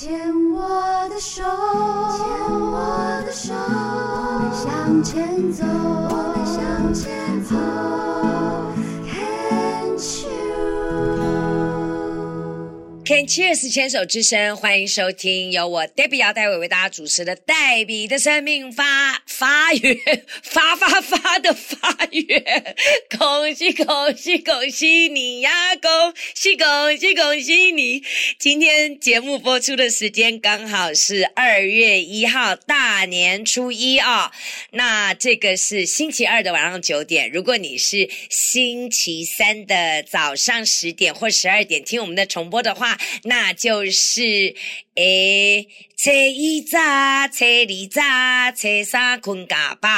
牵我的手，牵我的手，我们向前走，Cheers！牵手之声，欢迎收听由我 Debbie 姚代伟为大家主持的《黛比的生命发发源发发发的发源》，恭喜恭喜恭喜你呀！恭喜恭喜恭喜你！今天节目播出的时间刚好是二月一号大年初一啊、哦，那这个是星期二的晚上九点。如果你是星期三的早上十点或十二点听我们的重播的话，那就是诶，初一早，初二早，初三困甲饱。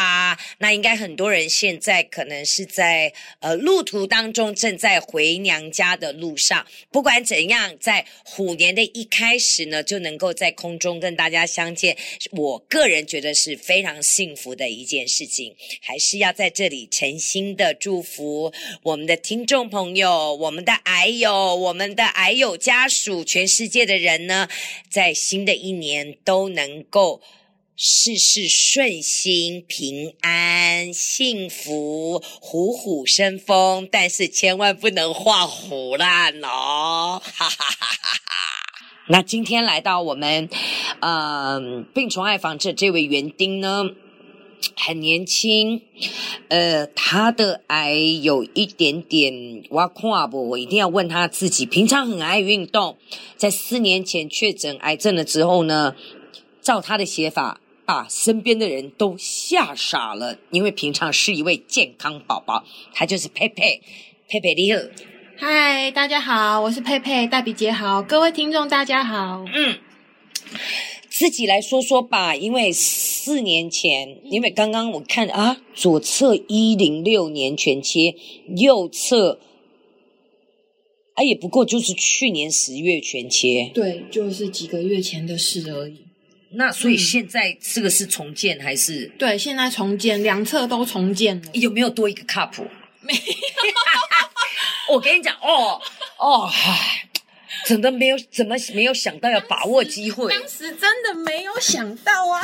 那应该很多人现在可能是在呃路途当中，正在回娘家的路上。不管怎样，在虎年的一开始呢，就能够在空中跟大家相见，我个人觉得是非常幸福的一件事情。还是要在这里诚心的祝福我们的听众朋友，我们的癌友，我们的癌友家属，全世界的人呢，在新的一年都能够事事顺心、平安、幸福、虎虎生风，但是千万不能画虎烂哦！哈哈哈哈哈。那今天来到我们，嗯、病虫害防治这位园丁呢，很年轻，呃，他的癌有一点点，我看不，我一定要问他自己。平常很爱运动，在四年前确诊癌症了之后呢，照他的写法，把身边的人都吓傻了。因为平常是一位健康宝宝，他就是佩佩，佩佩你好，嗨，大家好，我是佩佩，大比姐好，各位听众大家好，嗯。自己来说说吧，因为四年前，因为刚刚我看啊，左侧一零六年全切，右侧，啊也不过就是去年十月全切，对，就是几个月前的事而已。那所以现在这个是重建还是？对，现在重建，两侧都重建了。有没有多一个 cup？没有。我跟你讲，哦哦，唉。真的没有，怎么没有想到要把握机会？当时真的没有想到啊！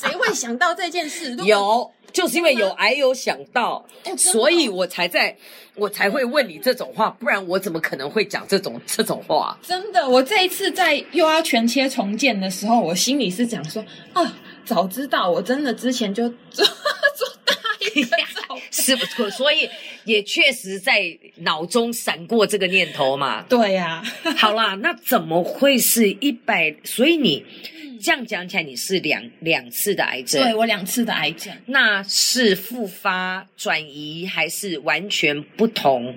谁会想到这件事？有，就是因为有癌有想到，所以我才在，我才会问你这种话，不然我怎么可能会讲这种这种话？真的，我这一次在又要全切重建的时候，我心里是讲说啊，早知道我真的之前就做 做大一个 是不错，所以也确实在脑中闪过这个念头嘛。对呀、啊，好啦，那怎么会是一百？所以你这样讲起来，你是两两次的癌症？对，我两次的癌症，那是复发转移还是完全不同？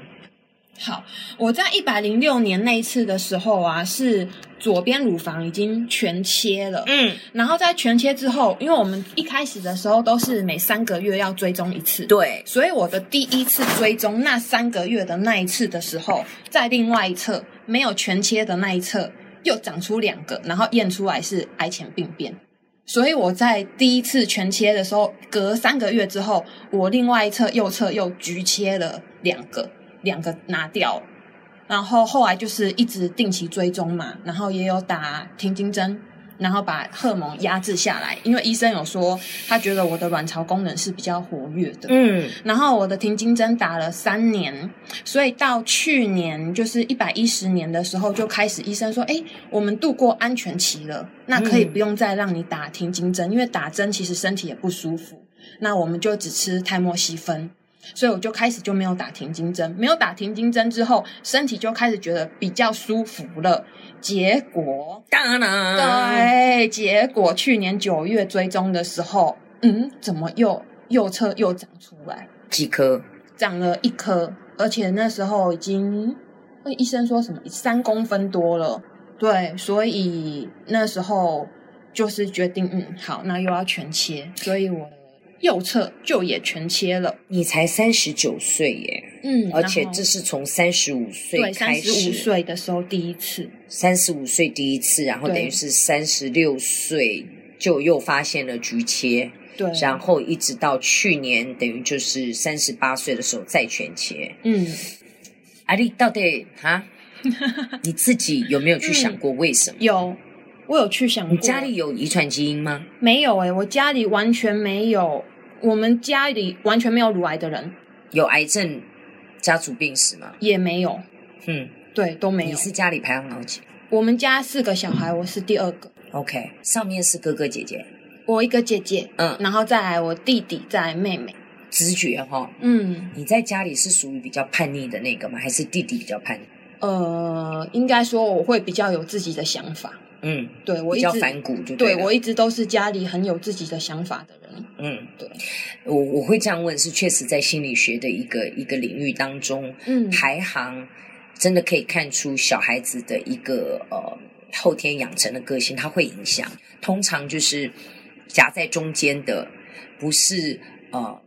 好，我在一百零六年那一次的时候啊，是左边乳房已经全切了，嗯，然后在全切之后，因为我们一开始的时候都是每三个月要追踪一次，对，所以我的第一次追踪那三个月的那一次的时候，在另外一侧没有全切的那一侧又长出两个，然后验出来是癌前病变，所以我在第一次全切的时候，隔三个月之后，我另外一侧右侧又局切了两个。两个拿掉，然后后来就是一直定期追踪嘛，然后也有打停经针，然后把荷尔蒙压制下来。因为医生有说，他觉得我的卵巢功能是比较活跃的。嗯，然后我的停经针打了三年，所以到去年就是一百一十年的时候，就开始医生说，哎，我们度过安全期了，那可以不用再让你打停经针，因为打针其实身体也不舒服。那我们就只吃泰莫西芬。所以我就开始就没有打停经针，没有打停经针之后，身体就开始觉得比较舒服了。结果，当然，对，结果去年九月追踪的时候，嗯，怎么又右侧又长出来几颗？长了一颗，而且那时候已经，那医生说什么三公分多了。对，所以那时候就是决定，嗯，好，那又要全切，所以我。右侧就也全切了。你才三十九岁耶，嗯，而且这是从三十五岁开始，对，三十五岁的时候第一次，三十五岁第一次，然后等于是三十六岁就又发现了局切，对，然后一直到去年等于就是三十八岁的时候再全切，嗯，阿丽到底哈，你自己有没有去想过为什么？嗯、有。我有去想过。你家里有遗传基因吗？没有诶、欸，我家里完全没有，我们家里完全没有乳癌的人。有癌症家族病史吗？也没有。嗯，对，都没有。你是家里排行老几？我们家四个小孩，我是第二个。OK，上面是哥哥姐姐。我一个姐姐，嗯，然后再来我弟弟，再来妹妹。直觉哈、哦，嗯，你在家里是属于比较叛逆的那个吗？还是弟弟比较叛逆？呃，应该说我会比较有自己的想法。嗯，对，我比较反骨就对，对我一直都是家里很有自己的想法的人。嗯，对，我我会这样问，是确实在心理学的一个一个领域当中，嗯，排行真的可以看出小孩子的一个呃后天养成的个性，它会影响。通常就是夹在中间的，不是呃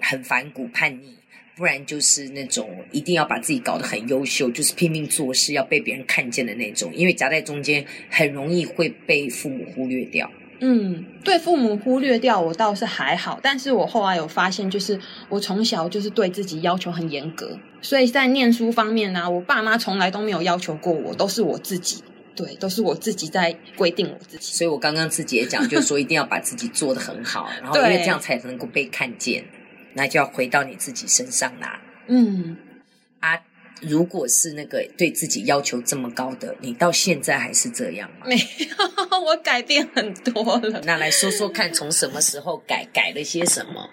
很反骨叛逆。不然就是那种一定要把自己搞得很优秀，就是拼命做事要被别人看见的那种。因为夹在中间，很容易会被父母忽略掉。嗯，对父母忽略掉我倒是还好，但是我后来有发现，就是我从小就是对自己要求很严格，所以在念书方面呢、啊，我爸妈从来都没有要求过我，都是我自己，对，都是我自己在规定我自己。所以我刚刚自己也讲，就是说一定要把自己做得很好，然后因为这样才能够被看见。那就要回到你自己身上啦。嗯，啊，如果是那个对自己要求这么高的，你到现在还是这样吗？没有，我改变很多了。那来说说看，从什么时候改，改了些什么？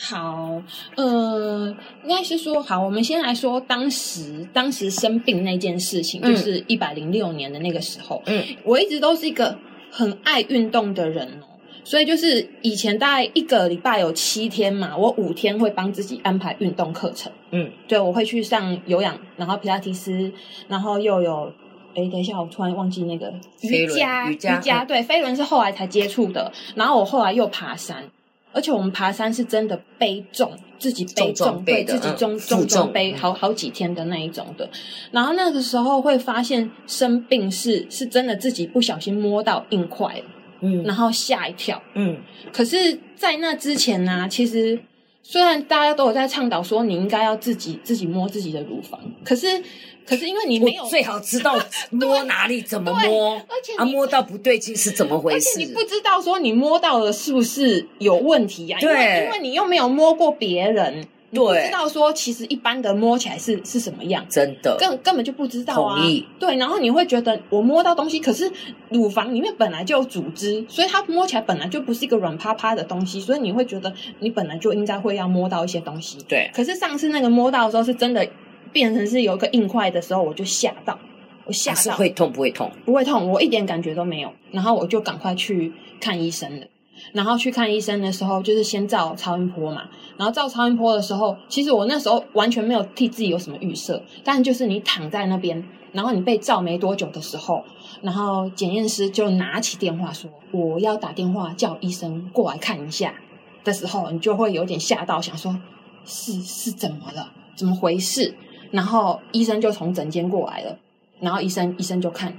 好，呃，应该是说，好，我们先来说当时当时生病那件事情，嗯、就是一百零六年的那个时候。嗯，我一直都是一个很爱运动的人。所以就是以前大概一个礼拜有七天嘛，我五天会帮自己安排运动课程。嗯，对，我会去上有氧，然后皮拉提斯，然后又有，哎，等一下，我突然忘记那个瑜伽，瑜伽，瑜伽，对，飞轮是后来才接触的。然后我后来又爬山，而且我们爬山是真的背重，自己背重，对，自己重重重背好好几天的那一种的。然后那个时候会发现生病是是真的自己不小心摸到硬块。嗯，然后吓一跳。嗯，可是，在那之前呢、啊，其实虽然大家都有在倡导说你应该要自己自己摸自己的乳房，可是，可是因为你没有最好知道 摸哪里怎么摸，而且啊摸到不对劲是怎么回事？而且你不知道说你摸到了是不是有问题呀、啊？对，因为，因为你又没有摸过别人。对，不知道说其实一般的摸起来是是什么样，真的根根本就不知道啊。对，然后你会觉得我摸到东西，可是乳房里面本来就有组织，所以它摸起来本来就不是一个软趴趴的东西，所以你会觉得你本来就应该会要摸到一些东西。对。可是上次那个摸到的时候，是真的变成是有一个硬块的时候，我就吓到，我吓到。会痛不会痛？不会痛，我一点感觉都没有。然后我就赶快去看医生了。然后去看医生的时候，就是先照超音波嘛。然后照超音波的时候，其实我那时候完全没有替自己有什么预设，但就是你躺在那边，然后你被照没多久的时候，然后检验师就拿起电话说：“我要打电话叫医生过来看一下。”的时候，你就会有点吓到，想说：“是是怎么了？怎么回事？”然后医生就从诊间过来了，然后医生医生就看，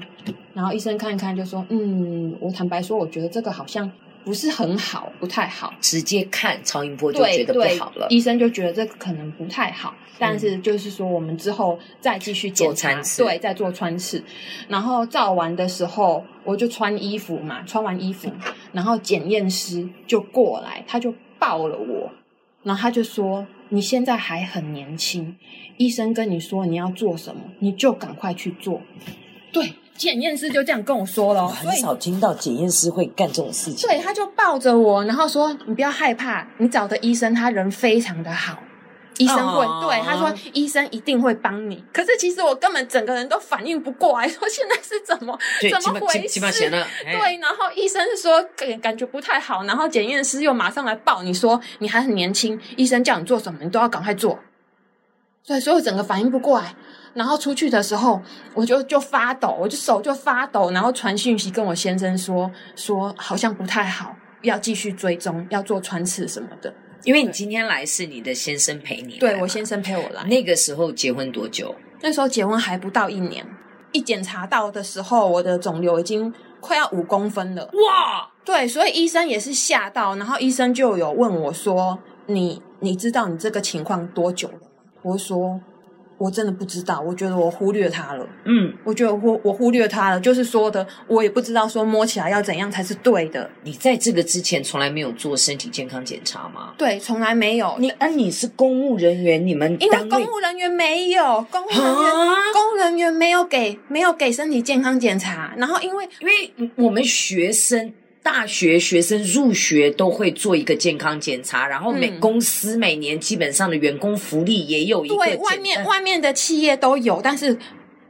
然后医生看一看就说：“嗯，我坦白说，我觉得这个好像。”不是很好，不太好。直接看超音波就觉得不好了，医生就觉得这个可能不太好。嗯、但是就是说，我们之后再继续检查，对，再做穿刺。然后照完的时候，我就穿衣服嘛，穿完衣服，然后检验师就过来，他就抱了我，然后他就说：“你现在还很年轻，医生跟你说你要做什么，你就赶快去做。”对。检验师就这样跟我说了，很少听到检验师会干这种事情。对，他就抱着我，然后说：“你不要害怕，你找的医生他人非常的好，医生会、哦、对他说，医生一定会帮你。”可是其实我根本整个人都反应不过来，说现在是怎么怎么回事？对，然后医生是说感感觉不太好，然后检验师又马上来抱你说：“你还很年轻，医生叫你做什么，你都要赶快做。”对，所以我整个反应不过来。然后出去的时候，我就就发抖，我就手就发抖，然后传讯息跟我先生说说好像不太好，要继续追踪，要做穿刺什么的。因为你今天来是你的先生陪你，对，我先生陪我来。那个时候结婚多久？那时候结婚还不到一年，一检查到的时候，我的肿瘤已经快要五公分了。哇！对，所以医生也是吓到，然后医生就有问我说：“你你知道你这个情况多久了吗？”我说。我真的不知道，我觉得我忽略它了。嗯，我觉得我我忽略它了，就是说的，我也不知道说摸起来要怎样才是对的。你在这个之前从来没有做身体健康检查吗？对，从来没有。你啊，你是公务人员，你们因为公务人员没有，公务人员公务人员没有给没有给身体健康检查，然后因为因为我们学生。大学学生入学都会做一个健康检查，然后每公司每年基本上的员工福利也有一个。对，外面外面的企业都有，但是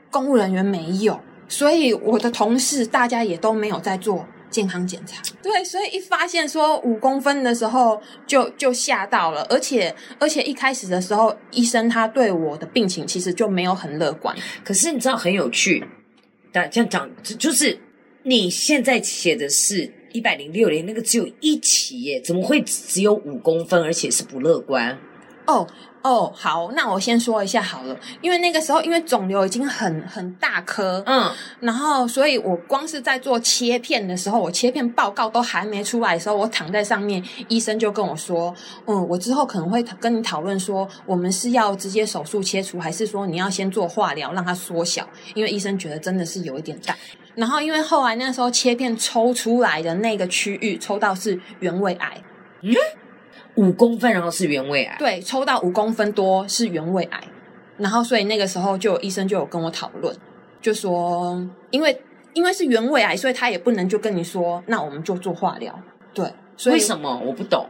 公务人员没有，所以我的同事大家也都没有在做健康检查。对，所以一发现说五公分的时候就就吓到了，而且而且一开始的时候，医生他对我的病情其实就没有很乐观。可是你知道很有趣，但这样讲就是你现在写的是。一百零六年那个只有一起耶，怎么会只有五公分，而且是不乐观？哦哦，好，那我先说一下好了，因为那个时候因为肿瘤已经很很大颗，嗯，然后所以我光是在做切片的时候，我切片报告都还没出来的时候，我躺在上面，医生就跟我说，嗯，我之后可能会跟你讨论说，我们是要直接手术切除，还是说你要先做化疗让它缩小？因为医生觉得真的是有一点大。然后，因为后来那时候切片抽出来的那个区域抽到是原位癌，嗯，五公分，然后是原位癌，对，抽到五公分多是原位癌，然后所以那个时候就有医生就有跟我讨论，就说因为因为是原位癌，所以他也不能就跟你说，那我们就做化疗，对，所以为什么？我不懂？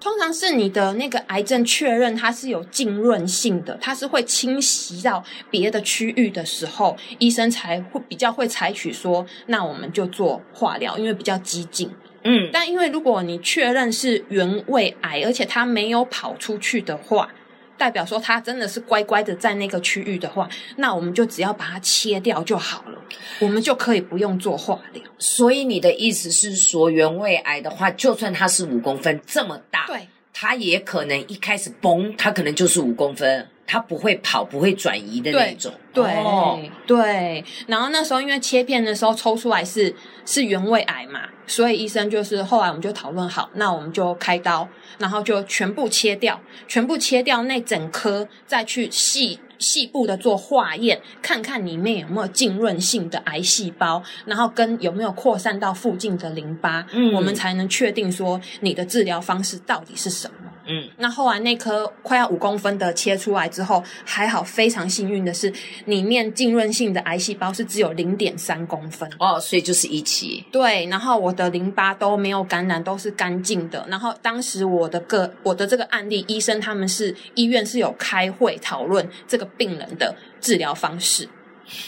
通常是你的那个癌症确认它是有浸润性的，它是会侵袭到别的区域的时候，医生才会比较会采取说，那我们就做化疗，因为比较激进。嗯，但因为如果你确认是原位癌，而且它没有跑出去的话。代表说它真的是乖乖的在那个区域的话，那我们就只要把它切掉就好了，我们就可以不用做化疗。所以你的意思是说，原位癌的话，就算它是五公分这么大，对，它也可能一开始崩，它可能就是五公分，它不会跑，不会转移的那种。对对、哦、对。然后那时候因为切片的时候抽出来是是原位癌嘛，所以医生就是后来我们就讨论好，那我们就开刀。然后就全部切掉，全部切掉那整颗，再去细细部的做化验，看看里面有没有浸润性的癌细胞，然后跟有没有扩散到附近的淋巴，嗯，我们才能确定说你的治疗方式到底是什么。嗯，那后来那颗快要五公分的切出来之后，还好，非常幸运的是，里面浸润性的癌细胞是只有零点三公分哦，所以就是一期。对，然后我的淋巴都没有感染，都是干净的。然后当时我的个我的这个案例，医生他们是医院是有开会讨论这个病人的治疗方式。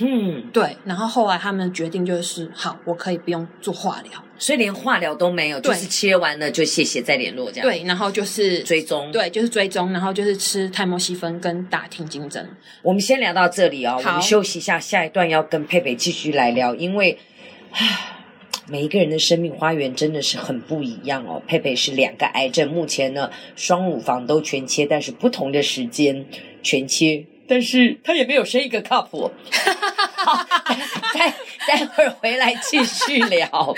嗯，对，然后后来他们决定就是，好，我可以不用做化疗，所以连化疗都没有，就是切完了就谢谢再联络这样。对，然后就是追踪，对，就是追踪，然后就是吃泰莫西芬跟打停经针。我们先聊到这里哦，我们休息一下，下一段要跟佩佩继续来聊，因为啊，每一个人的生命花园真的是很不一样哦。佩佩是两个癌症，目前呢双乳房都全切，但是不同的时间全切。但是他也没有生一个靠谱。好，待待会儿回来继续聊。